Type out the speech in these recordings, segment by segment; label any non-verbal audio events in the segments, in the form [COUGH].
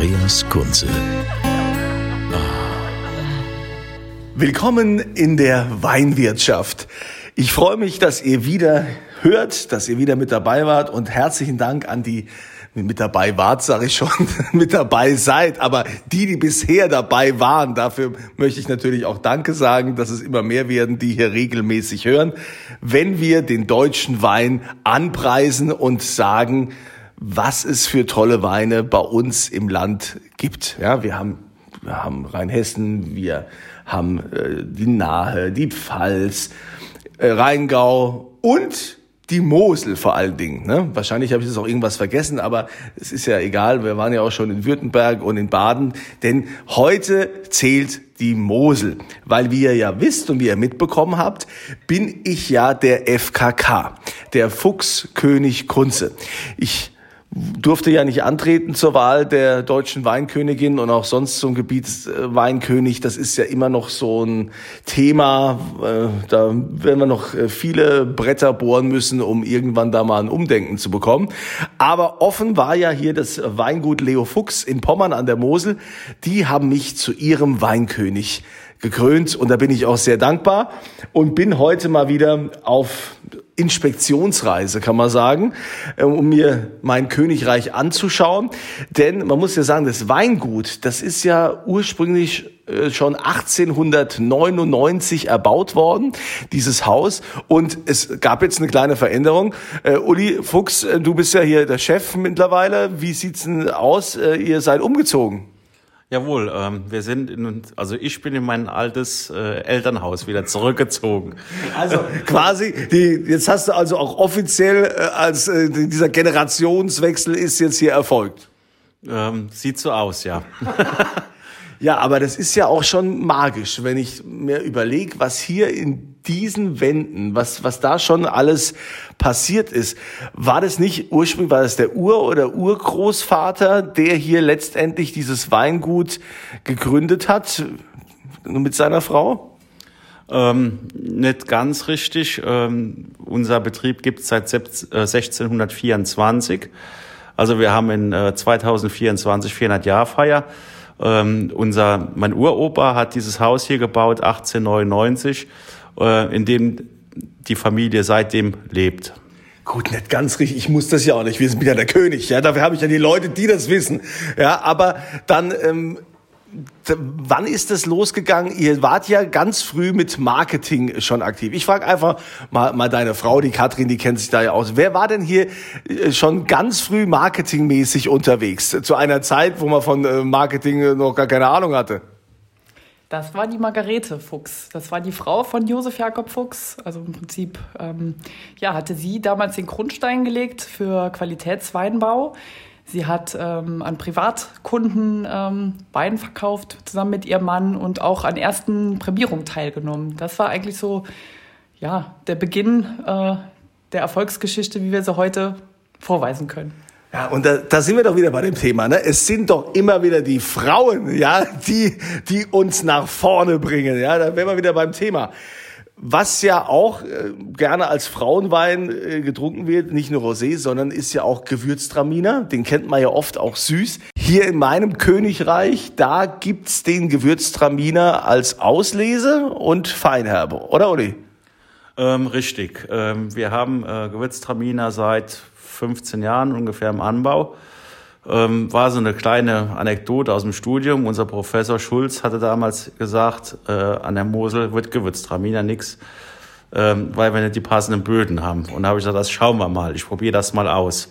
Andreas Kunze. Willkommen in der Weinwirtschaft. Ich freue mich, dass ihr wieder hört, dass ihr wieder mit dabei wart und herzlichen Dank an die mit dabei wart, sage ich schon, [LAUGHS] mit dabei seid, aber die, die bisher dabei waren, dafür möchte ich natürlich auch Danke sagen, dass es immer mehr werden, die hier regelmäßig hören, wenn wir den deutschen Wein anpreisen und sagen, was es für tolle Weine bei uns im Land gibt. Ja, wir haben wir haben Rheinhessen, wir haben äh, die Nahe, die Pfalz, äh, Rheingau und die Mosel vor allen Dingen. Ne? Wahrscheinlich habe ich jetzt auch irgendwas vergessen, aber es ist ja egal. Wir waren ja auch schon in Württemberg und in Baden, denn heute zählt die Mosel. Weil wie ihr ja wisst und wie ihr mitbekommen habt, bin ich ja der FKK, der Fuchskönig Kunze. Ich durfte ja nicht antreten zur Wahl der deutschen Weinkönigin und auch sonst zum Gebietsweinkönig. Das ist ja immer noch so ein Thema. Äh, da werden wir noch äh, viele Bretter bohren müssen, um irgendwann da mal ein Umdenken zu bekommen. Aber offen war ja hier das Weingut Leo Fuchs in Pommern an der Mosel. Die haben mich zu ihrem Weinkönig gekrönt und da bin ich auch sehr dankbar und bin heute mal wieder auf Inspektionsreise, kann man sagen, äh, um mir mein Königreich anzuschauen. Denn man muss ja sagen, das Weingut, das ist ja ursprünglich äh, schon 1899 erbaut worden, dieses Haus. Und es gab jetzt eine kleine Veränderung. Äh, Uli Fuchs, du bist ja hier der Chef mittlerweile. Wie sieht's denn aus? Ihr seid umgezogen. Jawohl, ähm, wir sind in, also ich bin in mein altes äh, Elternhaus wieder zurückgezogen. Also [LAUGHS] quasi, die, jetzt hast du also auch offiziell äh, als äh, dieser Generationswechsel ist jetzt hier erfolgt. Ähm, sieht so aus, ja. [LAUGHS] Ja, aber das ist ja auch schon magisch, wenn ich mir überlege, was hier in diesen Wänden, was, was da schon alles passiert ist. War das nicht ursprünglich, war das der Ur- oder Urgroßvater, der hier letztendlich dieses Weingut gegründet hat mit seiner Frau? Ähm, nicht ganz richtig. Ähm, unser Betrieb gibt es seit 1624. Also wir haben in äh, 2024 400 Jahr Feier. Ähm, unser, mein Uropa hat dieses Haus hier gebaut, 1899, äh, in dem die Familie seitdem lebt. Gut, nicht ganz richtig. Ich muss das ja auch nicht wissen. Ich bin ja der König. Ja, dafür habe ich ja die Leute, die das wissen. Ja, aber dann ähm, Wann ist das losgegangen? Ihr wart ja ganz früh mit Marketing schon aktiv. Ich frage einfach mal, mal deine Frau, die Katrin, die kennt sich da ja aus. Wer war denn hier äh, schon ganz früh marketingmäßig unterwegs? Zu einer Zeit, wo man von äh, Marketing noch gar keine Ahnung hatte? Das war die Margarete Fuchs. Das war die Frau von Josef Jakob Fuchs. Also im Prinzip ja, hatte sie damals den Grundstein gelegt für Qualitätsweinbau. Sie hat ähm, an Privatkunden ähm, Wein verkauft, zusammen mit ihrem Mann und auch an ersten Prämierungen teilgenommen. Das war eigentlich so ja, der Beginn äh, der Erfolgsgeschichte, wie wir sie heute vorweisen können. Ja, und da, da sind wir doch wieder bei dem Thema. Ne? Es sind doch immer wieder die Frauen, ja, die, die uns nach vorne bringen. Ja, da wären wir wieder beim Thema. Was ja auch äh, gerne als Frauenwein äh, getrunken wird, nicht nur Rosé, sondern ist ja auch Gewürztraminer. Den kennt man ja oft auch süß. Hier in meinem Königreich, da gibt's den Gewürztraminer als Auslese und Feinherbe, oder Uli? Ähm, richtig. Ähm, wir haben äh, Gewürztraminer seit 15 Jahren ungefähr im Anbau. Ähm, war so eine kleine Anekdote aus dem Studium. Unser Professor Schulz hatte damals gesagt, äh, an der Mosel wird Gewürztraminer nix, ähm, weil wir nicht die passenden Böden haben. Und da habe ich gesagt, das schauen wir mal, ich probiere das mal aus.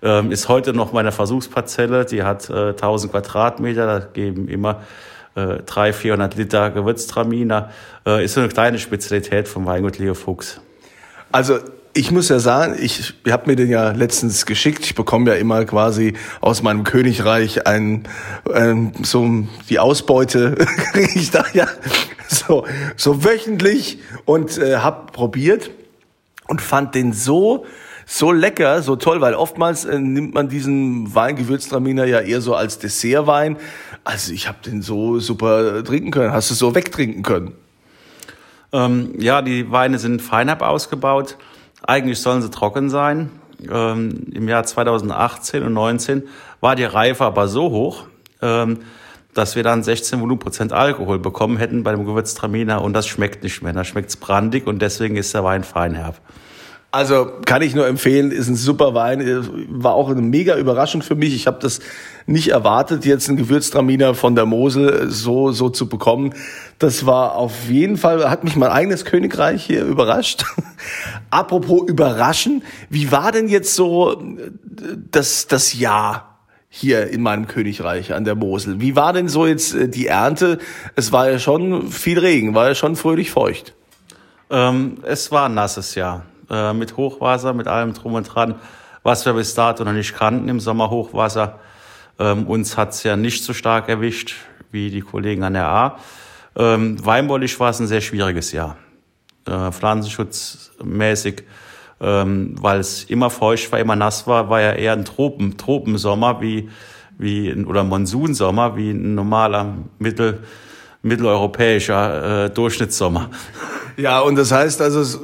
Ähm, ist heute noch meine Versuchsparzelle, die hat äh, 1000 Quadratmeter, da geben immer äh, 300, 400 Liter Gewürztraminer. Äh, ist so eine kleine Spezialität vom Weingut Leo Fuchs. Also ich muss ja sagen, ich habe mir den ja letztens geschickt. Ich bekomme ja immer quasi aus meinem Königreich ein, ähm, so die Ausbeute [LAUGHS] kriege ich da ja so so wöchentlich und äh, habe probiert und fand den so so lecker, so toll, weil oftmals äh, nimmt man diesen Wein Gewürztraminer ja eher so als Dessertwein. Also ich habe den so super trinken können. Hast du so wegtrinken können? Ähm, ja, die Weine sind feinab ausgebaut. Eigentlich sollen sie trocken sein. Ähm, Im Jahr 2018 und 19 war die Reife aber so hoch, ähm, dass wir dann 16 Volumenprozent Alkohol bekommen hätten bei dem Gewürztraminer und das schmeckt nicht mehr. Da schmeckt's brandig und deswegen ist der Wein feinherb. Also kann ich nur empfehlen, ist ein super Wein, war auch eine mega Überraschung für mich. Ich habe das nicht erwartet, jetzt einen Gewürztraminer von der Mosel so so zu bekommen. Das war auf jeden Fall hat mich mein eigenes Königreich hier überrascht. [LAUGHS] Apropos überraschen, wie war denn jetzt so das das Jahr hier in meinem Königreich an der Mosel? Wie war denn so jetzt äh, die Ernte? Es war ja schon viel Regen, war ja schon fröhlich feucht. Ähm, es war ein nasses Jahr äh, mit Hochwasser, mit allem drum und dran, was wir bis dato noch nicht kannten im Sommerhochwasser. Ähm, uns hat's ja nicht so stark erwischt wie die Kollegen an der A. Ähm, weinbaulich war es ein sehr schwieriges Jahr. Äh, pflanzenschutzmäßig, ähm, weil es immer feucht war, immer nass war, war ja eher ein Tropen, Tropensommer wie, wie oder Monsunsommer wie ein normaler Mittel, mitteleuropäischer äh, Durchschnittssommer. Ja, und das heißt also,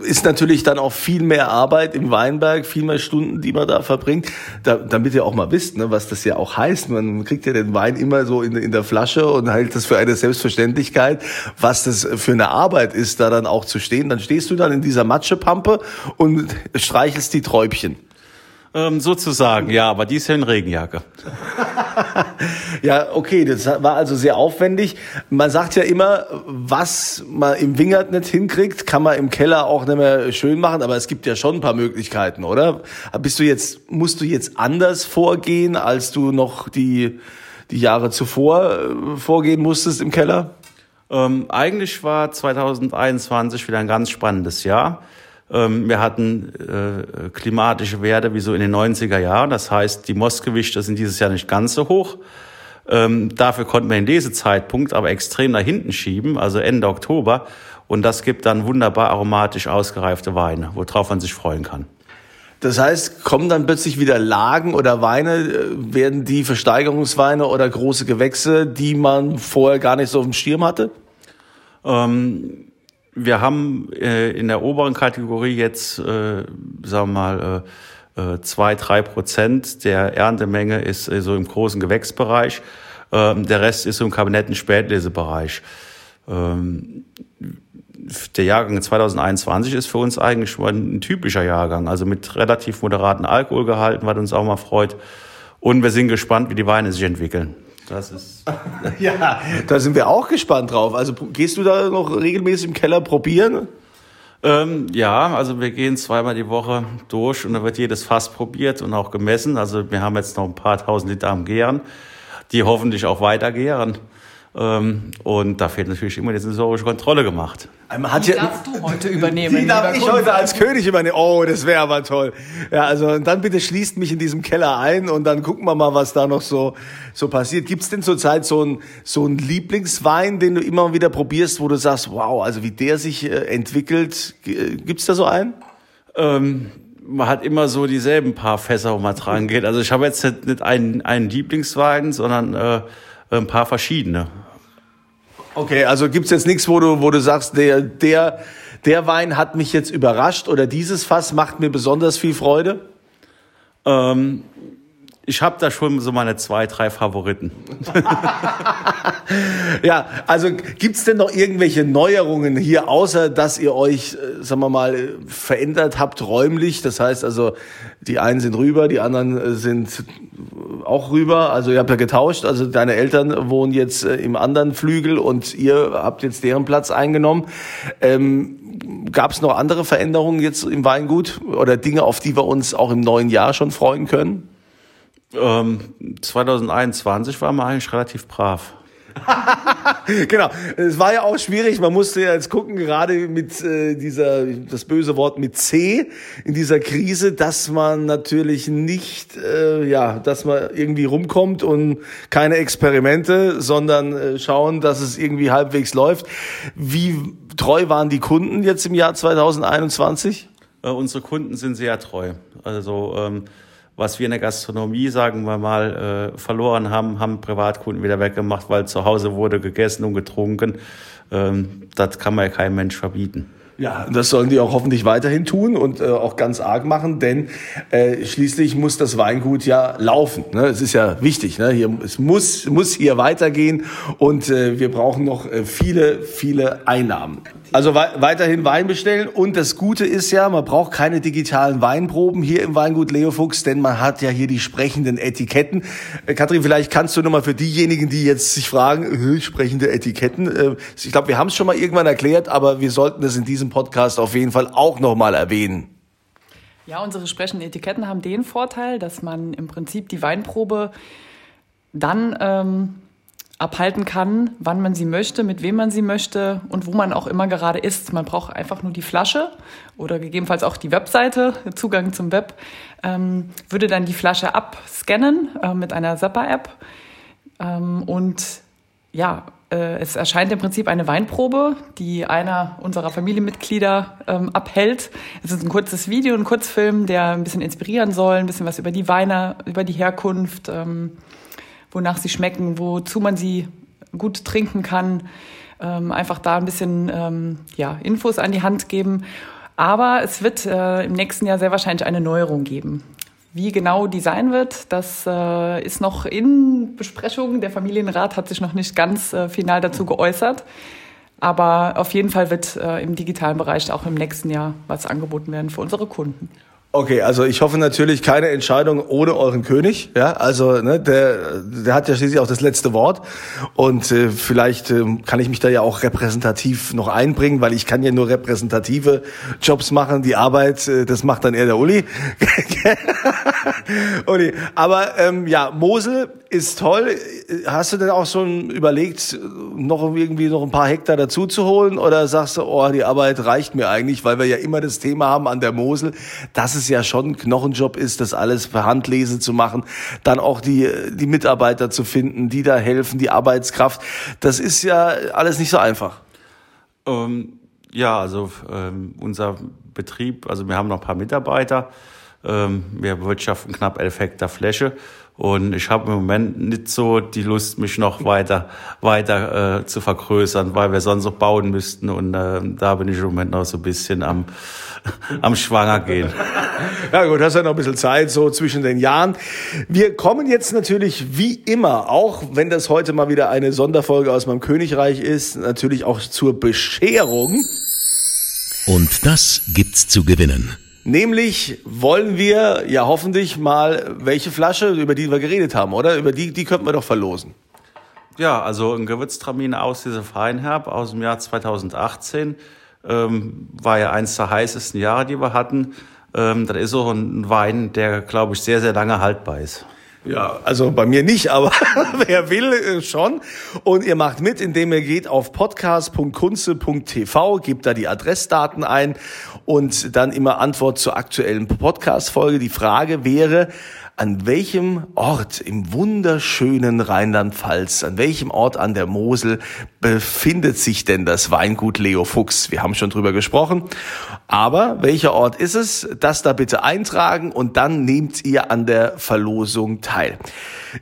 ist natürlich dann auch viel mehr Arbeit im Weinberg, viel mehr Stunden, die man da verbringt, da, damit ihr auch mal wisst, ne, was das ja auch heißt. Man kriegt ja den Wein immer so in, in der Flasche und hält das für eine Selbstverständlichkeit, was das für eine Arbeit ist, da dann auch zu stehen. Dann stehst du dann in dieser Matschepampe und streichelst die Träubchen. Ähm, sozusagen, ja, aber die ist ja in Regenjacke. ja, okay, das war also sehr aufwendig. Man sagt ja immer, was man im Wingert nicht hinkriegt, kann man im Keller auch nicht mehr schön machen, aber es gibt ja schon ein paar Möglichkeiten, oder? Bist du jetzt, musst du jetzt anders vorgehen, als du noch die, die Jahre zuvor äh, vorgehen musstest im Keller? Ähm, eigentlich war 2021 wieder ein ganz spannendes Jahr. Ähm, wir hatten äh, klimatische Werte wie so in den 90er Jahren. Das heißt, die Mostgewichte sind dieses Jahr nicht ganz so hoch. Ähm, dafür konnten wir den Lesezeitpunkt aber extrem nach hinten schieben, also Ende Oktober. Und das gibt dann wunderbar aromatisch ausgereifte Weine, worauf man sich freuen kann. Das heißt, kommen dann plötzlich wieder Lagen oder Weine, äh, werden die Versteigerungsweine oder große Gewächse, die man vorher gar nicht so auf dem Stirn hatte? Ähm, wir haben äh, in der oberen Kategorie jetzt, äh, sagen wir mal, äh, äh, zwei, drei Prozent der Erntemenge ist äh, so im großen Gewächsbereich. Ähm, der Rest ist so im Kabinetten-Spätlesebereich. Ähm, der Jahrgang 2021 ist für uns eigentlich schon ein typischer Jahrgang, also mit relativ moderaten Alkoholgehalten, was uns auch mal freut. Und wir sind gespannt, wie die Weine sich entwickeln. Das ist. [LAUGHS] ja, da sind wir auch gespannt drauf. Also gehst du da noch regelmäßig im Keller probieren? Ähm, ja, also wir gehen zweimal die Woche durch und da wird jedes Fass probiert und auch gemessen. Also wir haben jetzt noch ein paar tausend Liter am Gären, die hoffentlich auch weiter gären. Ähm, und da fehlt natürlich immer die sensorische Kontrolle gemacht. Man hat die ja, darfst du heute übernehmen. Die darf ich Kunde. heute als König übernehmen. Oh, das wäre aber toll. Ja, also dann bitte schließt mich in diesem Keller ein und dann gucken wir mal, was da noch so so passiert. Gibt's denn zurzeit so ein so ein Lieblingswein, den du immer wieder probierst, wo du sagst, wow, also wie der sich äh, entwickelt? Gibt's da so einen? Ähm, man hat immer so dieselben paar Fässer, wo man dran geht. Also ich habe jetzt nicht, nicht einen, einen Lieblingswein, sondern äh, ein paar verschiedene. Okay, also gibt's jetzt nichts, wo du, wo du sagst, der, der, der Wein hat mich jetzt überrascht oder dieses Fass macht mir besonders viel Freude? Ähm, ich habe da schon so meine zwei, drei Favoriten. [LAUGHS] ja, also gibt's denn noch irgendwelche Neuerungen hier, außer dass ihr euch, äh, sagen wir mal, verändert habt räumlich? Das heißt also, die einen sind rüber, die anderen äh, sind auch rüber. Also ihr habt ja getauscht. Also deine Eltern wohnen jetzt äh, im anderen Flügel und ihr habt jetzt deren Platz eingenommen. Ähm, Gab es noch andere Veränderungen jetzt im Weingut oder Dinge, auf die wir uns auch im neuen Jahr schon freuen können? Ähm, 2021 war man eigentlich relativ brav. [LAUGHS] genau. Es war ja auch schwierig. Man musste ja jetzt gucken, gerade mit äh, dieser, das böse Wort mit C in dieser Krise, dass man natürlich nicht, äh, ja, dass man irgendwie rumkommt und keine Experimente, sondern äh, schauen, dass es irgendwie halbwegs läuft. Wie treu waren die Kunden jetzt im Jahr 2021? Äh, unsere Kunden sind sehr treu. Also, ähm, was wir in der Gastronomie, sagen wir mal, äh, verloren haben, haben Privatkunden wieder weggemacht, weil zu Hause wurde gegessen und getrunken. Ähm, das kann man ja keinem Mensch verbieten. Ja, das sollen die auch hoffentlich weiterhin tun und äh, auch ganz arg machen, denn äh, schließlich muss das Weingut ja laufen. Ne? Es ist ja wichtig. Ne? Hier, es muss, muss hier weitergehen und äh, wir brauchen noch äh, viele, viele Einnahmen. Also we weiterhin Wein bestellen und das Gute ist ja, man braucht keine digitalen Weinproben hier im Weingut Leo Fuchs, denn man hat ja hier die sprechenden Etiketten. Äh, Katrin, vielleicht kannst du nochmal für diejenigen, die jetzt sich fragen, äh, sprechende Etiketten. Äh, ich glaube, wir haben es schon mal irgendwann erklärt, aber wir sollten das in diesem Podcast auf jeden Fall auch nochmal erwähnen. Ja, unsere sprechenden Etiketten haben den Vorteil, dass man im Prinzip die Weinprobe dann ähm, abhalten kann, wann man sie möchte, mit wem man sie möchte und wo man auch immer gerade ist. Man braucht einfach nur die Flasche oder gegebenenfalls auch die Webseite, Zugang zum Web, ähm, würde dann die Flasche abscannen äh, mit einer Zapper-App ähm, und ja, äh, es erscheint im Prinzip eine Weinprobe, die einer unserer Familienmitglieder ähm, abhält. Es ist ein kurzes Video, ein Kurzfilm, der ein bisschen inspirieren soll, ein bisschen was über die Weine, über die Herkunft, ähm, wonach sie schmecken, wozu man sie gut trinken kann. Ähm, einfach da ein bisschen ähm, ja, Infos an die Hand geben. Aber es wird äh, im nächsten Jahr sehr wahrscheinlich eine Neuerung geben. Wie genau die sein wird, das äh, ist noch in Besprechung. Der Familienrat hat sich noch nicht ganz äh, final dazu geäußert. Aber auf jeden Fall wird äh, im digitalen Bereich auch im nächsten Jahr was angeboten werden für unsere Kunden. Okay, also ich hoffe natürlich keine Entscheidung ohne euren König. Ja, also ne, der, der hat ja schließlich auch das letzte Wort und äh, vielleicht äh, kann ich mich da ja auch repräsentativ noch einbringen, weil ich kann ja nur repräsentative Jobs machen. Die Arbeit, äh, das macht dann eher der Uli. [LAUGHS] Uli, aber ähm, ja, Mosel ist toll. Hast du denn auch schon überlegt, noch irgendwie noch ein paar Hektar dazu zu holen oder sagst du, oh, die Arbeit reicht mir eigentlich, weil wir ja immer das Thema haben an der Mosel, dass es ja schon ein Knochenjob ist, das alles per Handlese zu machen, dann auch die, die Mitarbeiter zu finden, die da helfen, die Arbeitskraft. Das ist ja alles nicht so einfach. Ähm, ja, also ähm, unser Betrieb, also wir haben noch ein paar Mitarbeiter. Ähm, wir wirtschaften knapp elf Hektar Fläche und ich habe im Moment nicht so die Lust, mich noch weiter, weiter äh, zu vergrößern, weil wir sonst noch bauen müssten. Und äh, da bin ich im Moment noch so ein bisschen am, [LAUGHS] am Schwanger gehen. [LAUGHS] Ja gut, hast ja noch ein bisschen Zeit so zwischen den Jahren. Wir kommen jetzt natürlich wie immer, auch wenn das heute mal wieder eine Sonderfolge aus meinem Königreich ist, natürlich auch zur Bescherung. Und das gibt's zu gewinnen. Nämlich wollen wir ja hoffentlich mal welche Flasche, über die wir geredet haben, oder? Über die, die könnten wir doch verlosen. Ja, also ein Gewürztraminer aus dieser Feinherb aus dem Jahr 2018 ähm, war ja eins der heißesten Jahre, die wir hatten. Ähm, das ist so ein Wein, der, glaube ich, sehr, sehr lange haltbar ist. Ja, also bei mir nicht, aber [LAUGHS] wer will äh, schon. Und ihr macht mit, indem ihr geht auf podcast.kunze.tv, gebt da die Adressdaten ein und dann immer Antwort zur aktuellen Podcast-Folge. Die Frage wäre, an welchem Ort im wunderschönen Rheinland-Pfalz, an welchem Ort an der Mosel befindet sich denn das Weingut Leo Fuchs? Wir haben schon drüber gesprochen. Aber welcher Ort ist es? Das da bitte eintragen und dann nehmt ihr an der Verlosung teil.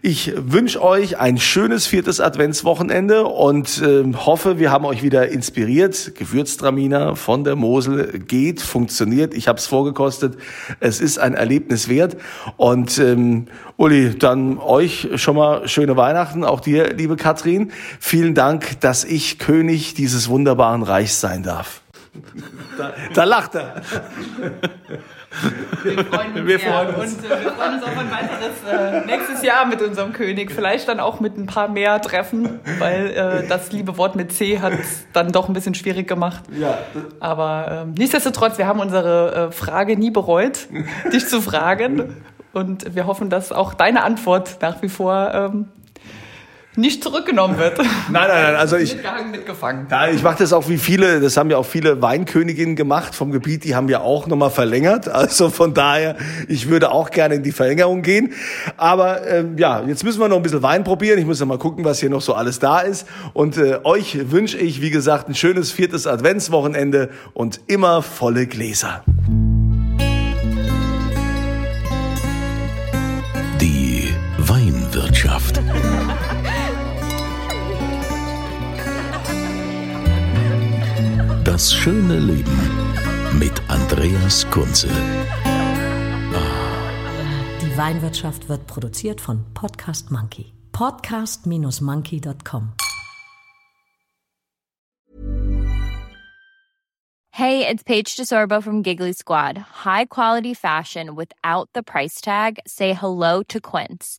Ich wünsche euch ein schönes viertes Adventswochenende und äh, hoffe, wir haben euch wieder inspiriert. Gewürztraminer von der Mosel geht, funktioniert. Ich habe es vorgekostet. Es ist ein Erlebnis wert. Und ähm, Uli, dann euch schon mal schöne Weihnachten. Auch dir, liebe Katrin. Vielen Dank, dass ich König dieses wunderbaren Reichs sein darf. Da, da lacht er. Wir freuen uns, Wir freuen uns. Und äh, wir freuen uns auf ein weiteres äh, nächstes Jahr mit unserem König. Vielleicht dann auch mit ein paar mehr Treffen, weil äh, das liebe Wort mit C hat es dann doch ein bisschen schwierig gemacht. Ja, Aber ähm, nichtsdestotrotz, wir haben unsere äh, Frage nie bereut, [LAUGHS] dich zu fragen. Und wir hoffen, dass auch deine Antwort nach wie vor ähm, nicht zurückgenommen wird. [LAUGHS] Nein, nein, nein, also ich, Mitgehangen, mitgefangen. Ja, ich mache das auch wie viele, das haben ja auch viele Weinköniginnen gemacht vom Gebiet, die haben ja auch nochmal verlängert. Also von daher, ich würde auch gerne in die Verlängerung gehen. Aber ähm, ja, jetzt müssen wir noch ein bisschen Wein probieren. Ich muss ja mal gucken, was hier noch so alles da ist. Und äh, euch wünsche ich, wie gesagt, ein schönes viertes Adventswochenende und immer volle Gläser. Das schöne Leben mit Andreas Kunze. Die Weinwirtschaft wird produziert von Podcast Monkey. Podcast-monkey.com. Hey, it's Paige DeSorbo from Giggly Squad. High quality fashion without the price tag. Say hello to Quince.